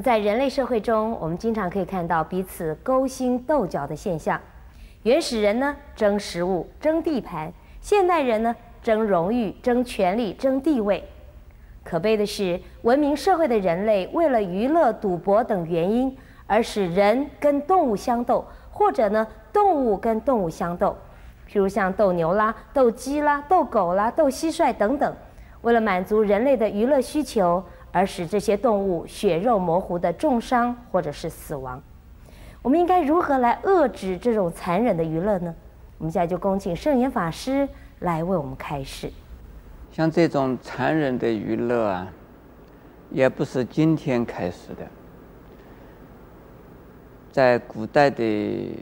在人类社会中，我们经常可以看到彼此勾心斗角的现象。原始人呢，争食物、争地盘；现代人呢，争荣誉、争权力、争地位。可悲的是，文明社会的人类为了娱乐、赌博等原因，而使人跟动物相斗，或者呢，动物跟动物相斗。譬如像斗牛啦、斗鸡啦、斗狗啦、斗蟋蟀等等，为了满足人类的娱乐需求，而使这些动物血肉模糊的重伤或者是死亡。我们应该如何来遏制这种残忍的娱乐呢？我们现在就恭请圣严法师来为我们开示。像这种残忍的娱乐啊，也不是今天开始的，在古代的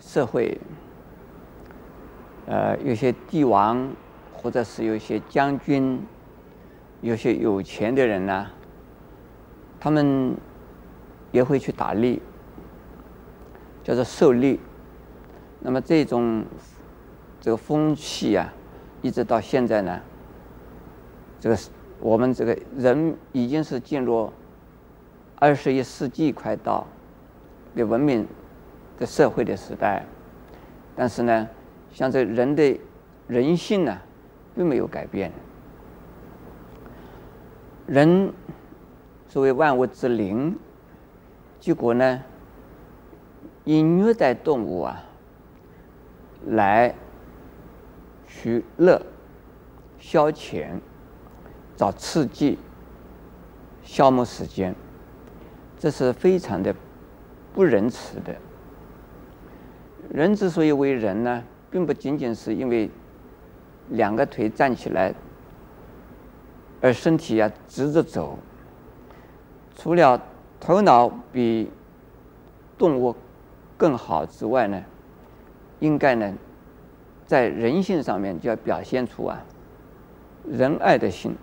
社会。呃，有些帝王，或者是有些将军，有些有钱的人呢、他们也会去打猎，叫做狩猎。那么这种这个风气啊，一直到现在呢，这个我们这个人已经是进入二十一世纪快到的文明的社会的时代，但是呢。像这人的人性呢，并没有改变。人作为万物之灵，结果呢，以虐待动物啊，来取乐、消遣、找刺激、消磨时间，这是非常的不仁慈的。人之所以为人呢，并不仅仅是因为两个腿站起来，而身体呀直着走。除了头脑比动物更好之外呢，应该呢，在人性上面就要表现出啊仁爱的心、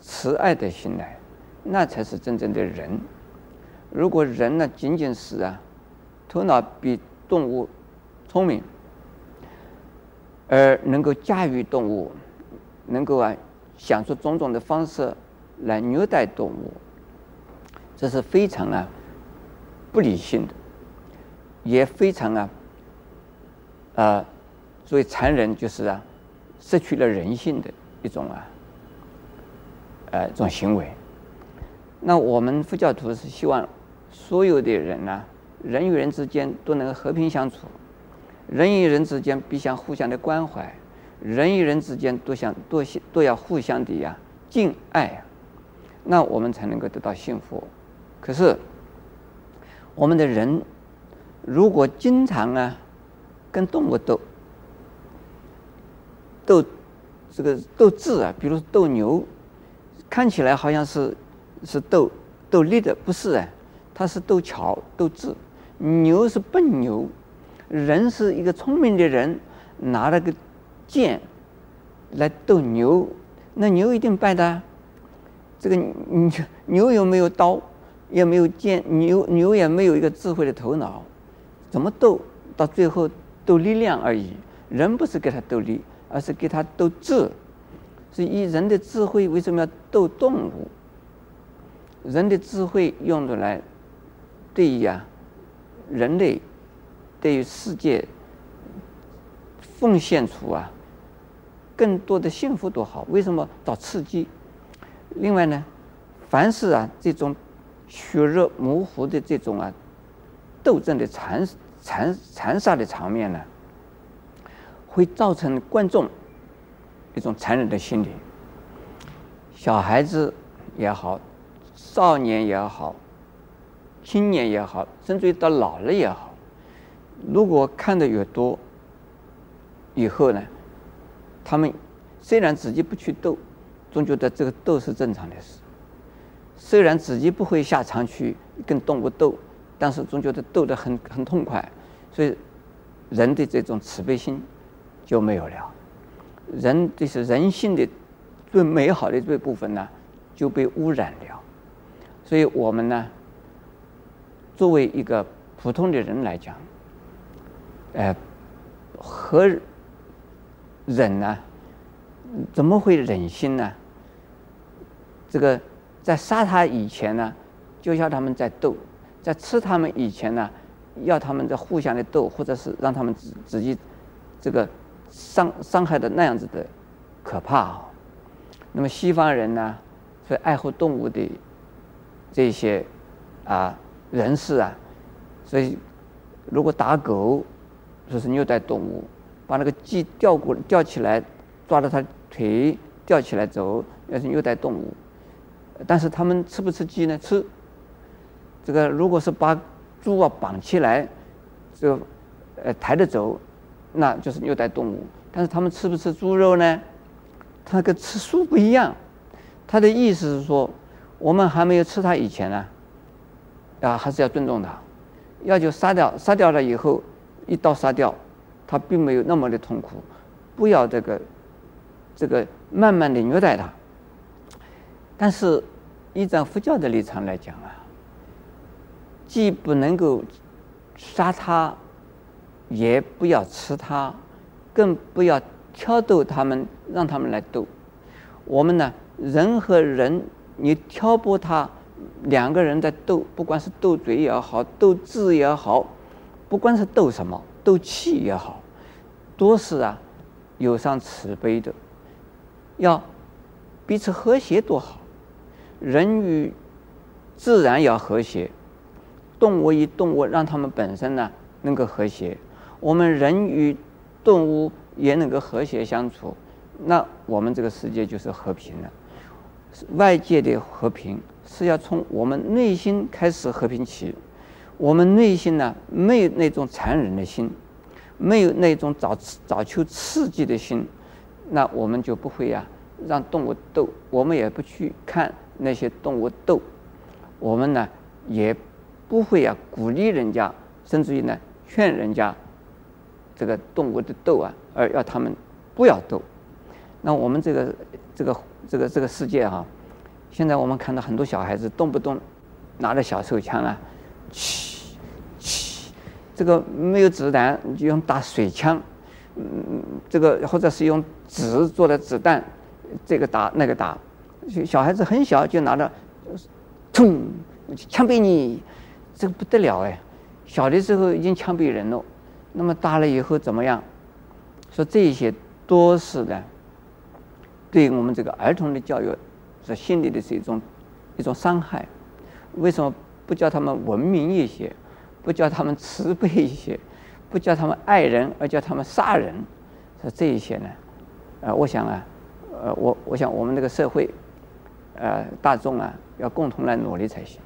慈爱的心来，那才是真正的人。如果人呢仅仅是啊头脑比动物聪明，而能够驾驭动物，能够啊想出种种的方式来虐待动物，这是非常啊不理性的，也非常啊啊所谓残忍，就是啊失去了人性的一种啊呃一种行为。那我们佛教徒是希望所有的人呢、人与人之间都能够和平相处。人与人之间必须互相的关怀，人与人之间都想都都要互相的呀敬爱啊，那我们才能够得到幸福。可是我们的人如果经常啊跟动物斗斗这个斗智啊，比如斗牛，看起来好像是是斗斗力的，不是啊，它是斗巧斗智，牛是笨牛。人是一个聪明的人，拿了个剑来斗牛，那牛一定败的。这个牛牛又没有刀，也没有剑，牛牛也没有一个智慧的头脑，怎么斗？到最后斗力量而已。人不是给他斗力，而是给他斗智。所以，人的智慧为什么要斗动物？人的智慧用的来对于啊人类。对于世界奉献出啊更多的幸福多好？为什么找刺激？另外呢，凡是啊这种血肉模糊的这种啊斗争的残残残杀的场面呢，会造成观众一种残忍的心理。小孩子也好，少年也好，青年也好，甚至于到老了也好。如果看的越多，以后呢，他们虽然自己不去斗，总觉得这个斗是正常的事。虽然自己不会下场去跟动物斗，但是总觉得斗得很很痛快，所以人的这种慈悲心就没有了。人就是人性的最美好的这部分呢，就被污染了。所以我们呢，作为一个普通的人来讲，呃，和忍呢？怎么会忍心呢？这个在杀他以前呢，就要他们在斗，在吃他们以前呢，要他们在互相的斗，或者是让他们自自己这个伤伤害的那样子的可怕啊。那么西方人呢，是爱护动物的这些啊人士啊，所以如果打狗，说是虐待动物，把那个鸡吊过吊起来，抓着它腿吊起来走，要是虐待动物。但是他们吃不吃鸡呢？吃。这个如果是把猪啊绑起来，这个呃抬着走，那就是虐待动物。但是他们吃不吃猪肉呢？它跟吃素不一样。他的意思是说，我们还没有吃它以前呢，啊还是要尊重它，要就杀掉，杀掉了以后一刀杀掉，他并没有那么的痛苦，不要这个这个慢慢的虐待他。但是，依照佛教的立场来讲啊，既不能够杀他，也不要吃他，更不要挑逗他们，让他们来斗。我们呢，人和人，你挑拨他，两个人在斗，不管是斗嘴也好，斗智也好，不管是斗什么，斗气也好，都是啊，有伤慈悲的，要彼此和谐多好。人与自然要和谐，动物与动物让他们本身呢能够和谐，我们人与动物也能够和谐相处，那我们这个世界就是和平了。外界的和平是要从我们内心开始和平起，我们内心呢没有那种残忍的心，没有那种找找求刺激的心，那我们就不会呀让动物斗，我们也不去看。那些动物斗，我们呢也不会啊鼓励人家，甚至于呢劝人家这个动物的斗啊，而要他们不要斗。那我们这个这个这个这个世界哈、啊，现在我们看到很多小孩子动不动拿着小手枪啊，去，这个没有子弹就用打水枪，嗯，这个或者是用纸做的子弹，这个打那个打。小孩子很小就拿着，冲，枪毙你，这个不得了哎！小的时候已经枪毙人了，那么大了以后怎么样？说这些都是的，对我们这个儿童的教育，是心理的是一种一种伤害。为什么不叫他们文明一些，不叫他们慈悲一些，不叫他们爱人，而叫他们杀人？说这一些呢？呃，我想啊，呃，我我想我们这个社会。呃，大众啊，要共同来努力才行。